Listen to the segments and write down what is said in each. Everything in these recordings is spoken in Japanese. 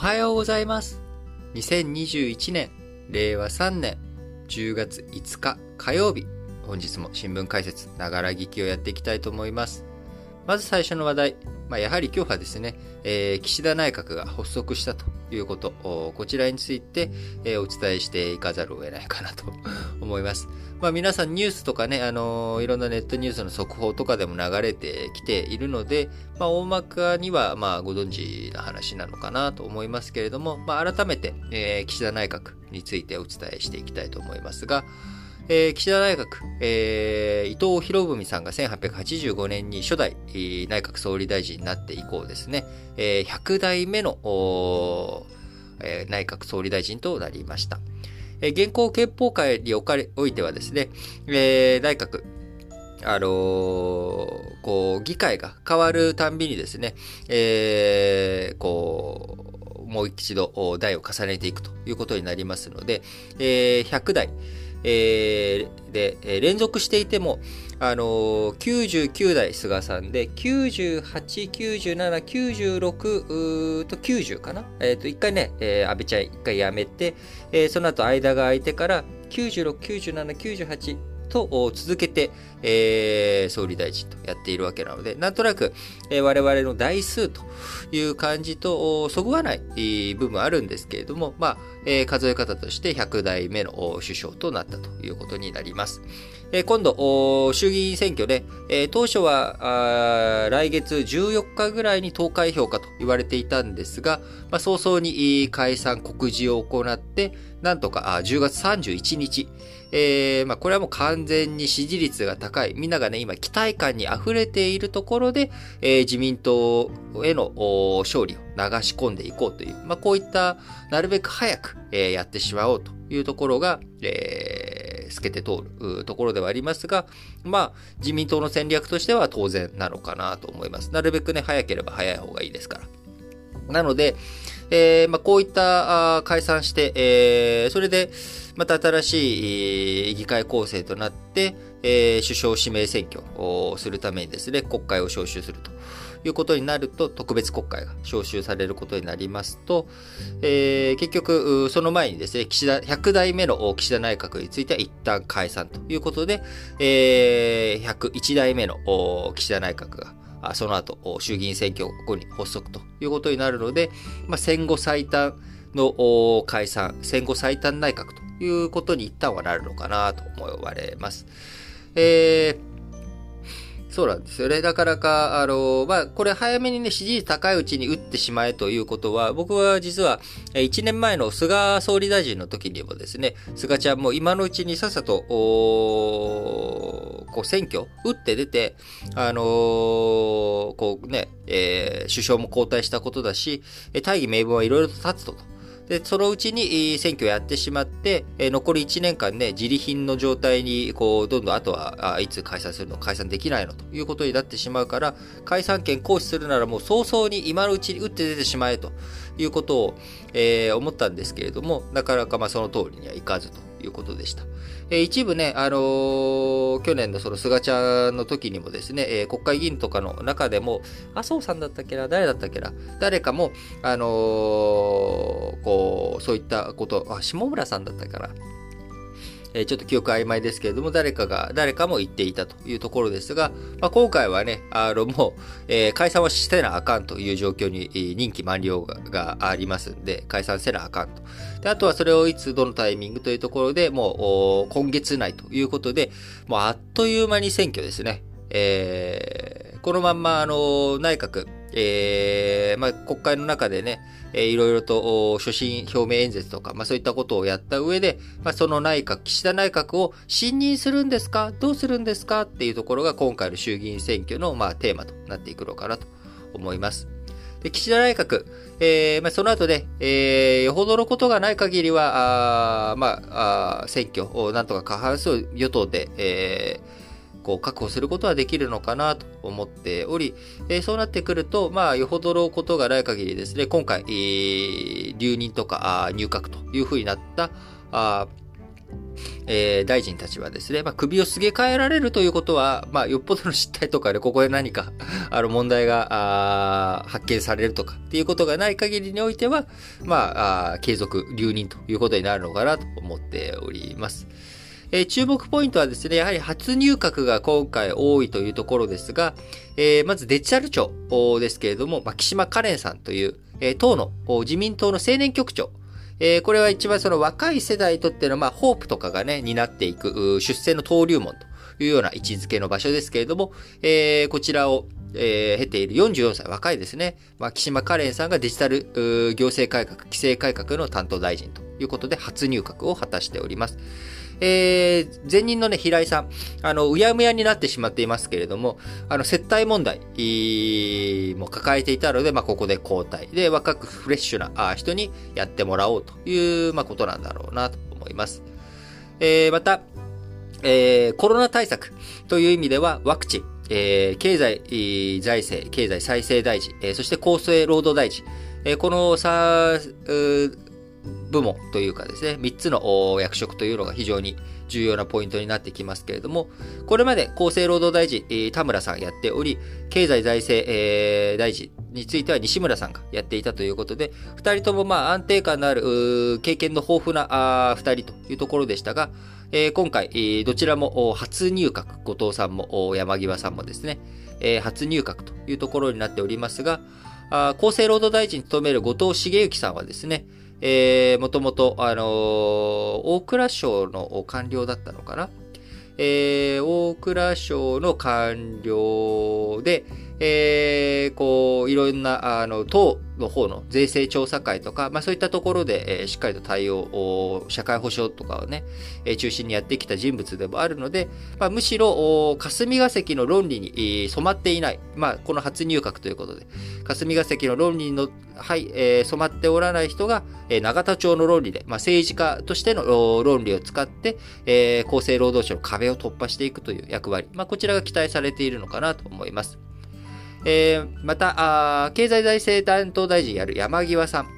はようございます。2021年、令和3年10月5日火曜日、本日も新聞解説、ながら聞きをやっていきたいと思います。まず最初の話題、まあ、やはり今日はですね、えー岸田内閣が発足したということ、こちらについて、えーお伝えしていかざるを得ないかなと 思います。まあ皆さんニュースとかね、あのーいろんなネットニュースの速報とかでも流れてきているので、まあ大まかにはまあご存知な話なのかなと思いますけれども、まあ改めて、えー岸田内閣についてお伝えしていきたいと思いますが、えー岸田内閣、えー伊藤博文さんが1885年に初代内閣総理大臣になって以降ですね、えー100代目のえー内閣総理大臣となりました。えー現行憲法会におかれおいてはですね、えー内閣、あのーこう、議会が変わるたんびにですね、えーこう、もう一度代を重ねていくということになりますので、えー100代、えーで、えー連続していても、あのー99代菅さんで、98、97、96と90かな？えっ、と、一回ね、えー安倍ちゃん一回やめて、えーその後間が空いてから、96、97、98と続けて、えー総理大臣とやっているわけなので、なんとなく、えー我々の台数という感じとそぐわない部分あるんですけれども、まあ、えー数え方として100代目の首相となったということになります。え今度、衆議院選挙で、え当初は来月14日ぐらいに投開票かと言われていたんですが、まあ、早々に解散告示を行って、なんとかあ10月31日、えーまあ、これはもう完全に支持率が高い。みんながね、今期待感に溢れているところで、えー自民党への勝利を流し込んでいこうという、まあ、こういった、なるべく早く、えーやってしまおうというところが、えー透けて通るところではありますが、まあ、自民党の戦略としては当然なのかなと思います。なるべくね、早ければ早い方がいいですから。なので、えーまあ、こういったあ解散して、えーそれで、また新しい議会構成となって、えー首相指名選挙をするためにですね、国会を招集するということになると、特別国会が招集されることになりますと、えー結局、その前にですね、岸田、100代目の岸田内閣については一旦解散ということで、えー101代目の岸田内閣が、その後、衆議院選挙後に発足ということになるので、まあ、戦後最短の解散、戦後最短内閣ということに一旦はなるのかなと思われます。えーそうなんですよね。なかなか、あの、まあ、これ早めにね、支持率高いうちに打ってしまえということは、僕は実は、1年前の菅総理大臣の時にもですね、菅ちゃんも今のうちにさっさと、おこう選挙、打って出て、あのーこうね、えー首相も交代したことだし、大義名分はいろいろと立つと。で、そのうちに選挙やってしまって、残り1年間ね、自利品の状態に、こう、どんどんあとは、あいつ解散するの、解散できないのということになってしまうから、解散権行使するならもう早々に今のうちに打って出てしまえということを、えー思ったんですけれども、なかなかまあその通りにはいかずと。いうことでした。えー一部ね、あのー去年のその菅ちゃんの時にもですね、えー国会議員とかの中でも、麻生さんだったっけな、誰だったっけな、誰かも、あのーこう、そういったこと、あ、下村さんだったから。えちょっと記憶曖昧ですけれども、誰かが、誰かも言っていたというところですが、まあ、今回はね、あの、もう、え解散はしてなあかんという状況に、任期満了がありますんで、解散せなあかんと。で、あとはそれをいつ、どのタイミングというところでもう、今月内ということで、もうあっという間に選挙ですね。えーこのまんま、あの、内閣、えーまあ、国会の中でね、えーいろいろと所信表明演説とか、まあ、そういったことをやった上で、まあ、その内閣、岸田内閣を信任するんですか？どうするんですか？っていうところが今回の衆議院選挙の、まあ、テーマとなっていくのかなと思います。で、岸田内閣、えーまあ、その後で、えーよほどのことがない限りは、あーまあ、あ選挙をなんとか過半数与党で、えーこう確保することはできるのかなと思っており、えーそうなってくると、まあ、よほどのことがない限りですね、今回、えー留任とかあ入閣というふうになった、あえー大臣たちはですね、まあ、首をすげ替えられるということは、まあ、よっぽどの失態とかで、ここで何か あの、問題が、発見されるとかっていうことがない限りにおいては、まあ、継続、留任ということになるのかなと思っております。えー、注目ポイントはですね、やはり初入閣が今回多いというところですが、えー、まずデジタル庁ですけれども、まあ、岸間カレンさんという、えー、党の、自民党の青年局長、え、これは一番その若い世代にとっての、まあ、ホープとかがね、担っていく、出世の登竜門というような位置づけの場所ですけれども、えー、こちらを、えー、経ている44歳、若いですね。まあ、岸間カレンさんがデジタル行政改革、規制改革の担当大臣ということで初入閣を果たしております。えー、前任のね、平井さん、あの、うやむやになってしまっていますけれども、あの、接待問題も抱えていたので、まあ、ここで交代。で、若くフレッシュな人にやってもらおうという、まあ、ことなんだろうなと思います。えー、また、えー、コロナ対策という意味では、ワクチン、えー、経済、財政、経済再生大臣、えー、そして厚生労働大臣、えー、このさ、部門というかですね、3つの役職というのが非常に重要なポイントになってきますけれども、これまで厚生労働大臣、田村さんやっており、経済財政、大臣については西村さんがやっていたということで、2人ともまあ安定感のある、経験の豊富な2人というところでしたが、今回、どちらも初入閣、後藤さんも山際さんもですね、初入閣というところになっておりますが、厚生労働大臣に務める後藤茂之さんはですね、えー、もともと、あのー、大蔵省の官僚だったのかな？えー、大蔵省の官僚で、えー、こう、いろんな、あの、党の方の税制調査会とか、まあそういったところで、えー、しっかりと対応、社会保障とかをね、えー、中心にやってきた人物でもあるので、まあむしろ、霞が関の論理に、染まっていない、まあこの初入閣ということで、霞が関の論理の、はい、えー、染まっておらない人が、えー、永田町の論理で、まあ政治家としての論理を使って、えー、厚生労働省の壁を突破していくという役割、まあこちらが期待されているのかなと思います。えー、またあ、経済財政担当大臣やる山際さん。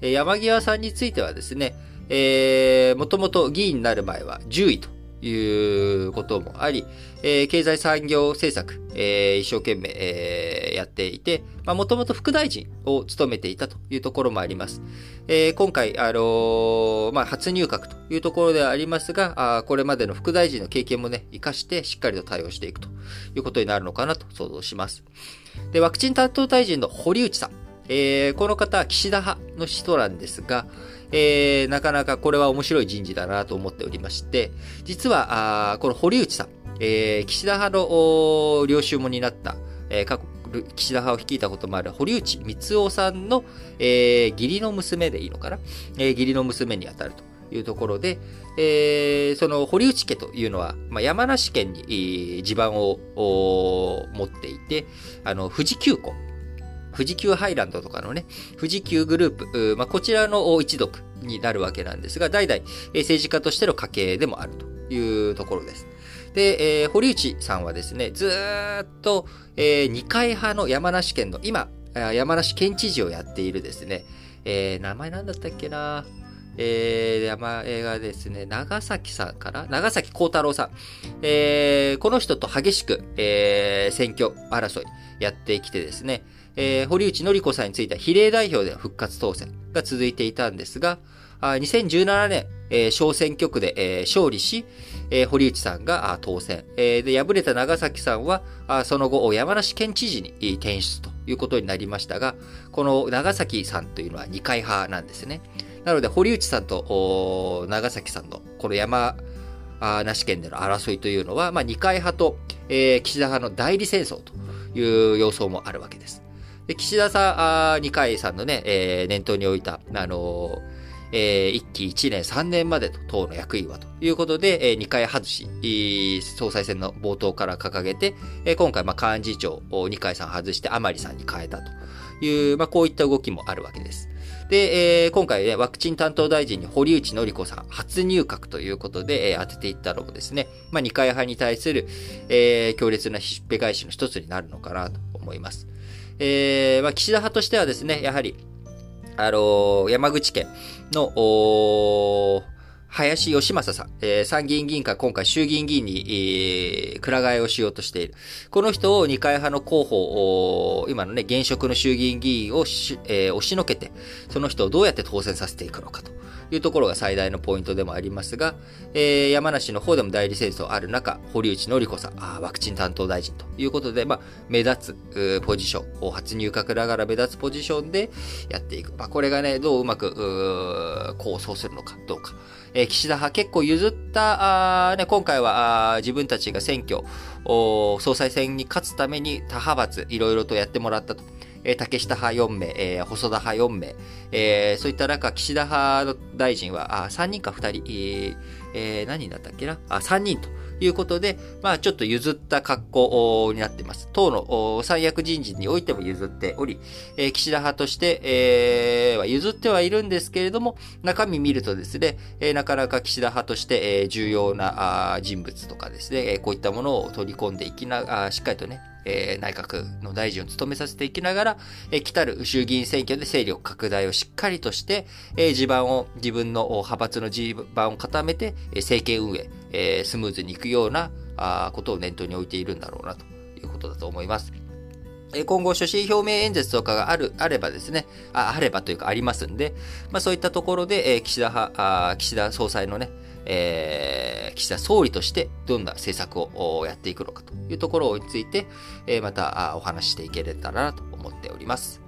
えー、山際さんについてはですね、えー、もともと議員になる前は10位ということもあり、えー、経済産業政策、えー、一生懸命、えー、やっていて、まあ、もともと副大臣を務めていたというところもあります。えー、今回、あの、まあ、初入閣というところではありますが、あこれまでの副大臣の経験もね、活かしてしっかりと対応していくということになるのかなと想像します。で、ワクチン担当大臣の堀内さん。えー、この方は岸田派の人なんですが、えー、なかなかこれは面白い人事だなと思っておりまして、実は、あこの堀内さん、えー、岸田派の領袖も担った、えー、過去岸田派を率いたこともある堀内光雄さんの、えー、義理の娘でいいのかな、えー、義理の娘にあたるというところで、えー、その堀内家というのは、まあ、山梨県に地盤を持っていて、あの、富士急行、富士急ハイランドとかのね、富士急グループ、まあ、こちらの一族になるわけなんですが、代々政治家としての家系でもあるというところです。で、えー、堀内さんはですね、ずっと、えー、二階派の山梨県の、今、山梨県知事をやっているですね、えー、名前なんだったっけなえー、山映画ですね、長崎さんかな長崎幸太郎さん。えー、この人と激しく、えー、選挙争いやってきてですね、えー、堀内典子さんについては比例代表で復活当選が続いていたんですが、2017年、えー、小選挙区で、えー、勝利し、えー、堀内さんが当選、えー。で、敗れた長崎さんは、あその後、山梨県知事に転出ということになりましたが、この長崎さんというのは二階派なんですね。なので、堀内さんと長崎さんのこの山梨県での争いというのは、まあ、二階派と、えー、岸田派の代理戦争という様相もあるわけです。で岸田さん、二階さんのね、えー、念頭に置いた、あのーえー、1期1年3年までと党の役員はということで、えー、2回外し、総裁選の冒頭から掲げて、えー、今回、まあ、幹事長を二階さん外して甘利さんに変えたという、まあ、こういった動きもあるわけです。で、えー、今回ね、ワクチン担当大臣に堀内典子さん、初入閣ということで、えー、当てていったのもですね、まあ、二階派に対する、えー、強烈なひっぺ返しの一つになるのかなと思います。えー、まあ、岸田派としてはですね、やはり、あのー、山口県の、林義正さん、えー、参議院議員から今回衆議院議員に、えー、くら替えをしようとしている。この人を二階派の候補、今のね、現職の衆議院議員をし、えー、押しのけて、その人をどうやって当選させていくのかと。いうところが最大のポイントでもありますが、えー、山梨の方でも代理戦争ある中、堀内則子さん、あワクチン担当大臣ということで、まあ、目立つポジション、初入閣ながら目立つポジションでやっていく。まあ、これがね、どううまく、構想するのかどうか。えー、岸田派結構譲った、あね、今回はあ自分たちが選挙、総裁選に勝つために他派閥いろいろとやってもらったと。えー、竹下派4名、えー、細田派4名、えー、そういった中、岸田派の大臣は、あ、3人か2人、えー、何人だったっけな？あ、3人ということで、まあ、ちょっと譲った格好になっています。党の三役人事においても譲っており、えー、岸田派として、えー、譲ってはいるんですけれども、中身見るとですね、えー、なかなか岸田派として、えー、重要な人物とかですね、こういったものを取り込んでいきな、あしっかりとね、えー、内閣の大臣を務めさせていきながら、えー、来たる衆議院選挙で勢力拡大をしっかりとして、えー、地盤を、自分の派閥の地盤を固めて、え、政権運営、え、スムーズにいくようなあことを念頭に置いているんだろうなということだと思います。今後、所信表明演説とかがある、あればですね、ああればというかありますんで、まあそういったところで、えー、岸田派、あ岸田総裁のね、えー、岸田総理としてどんな政策をやっていくのかというところについて、えー、またお話していけれたらなと思っております。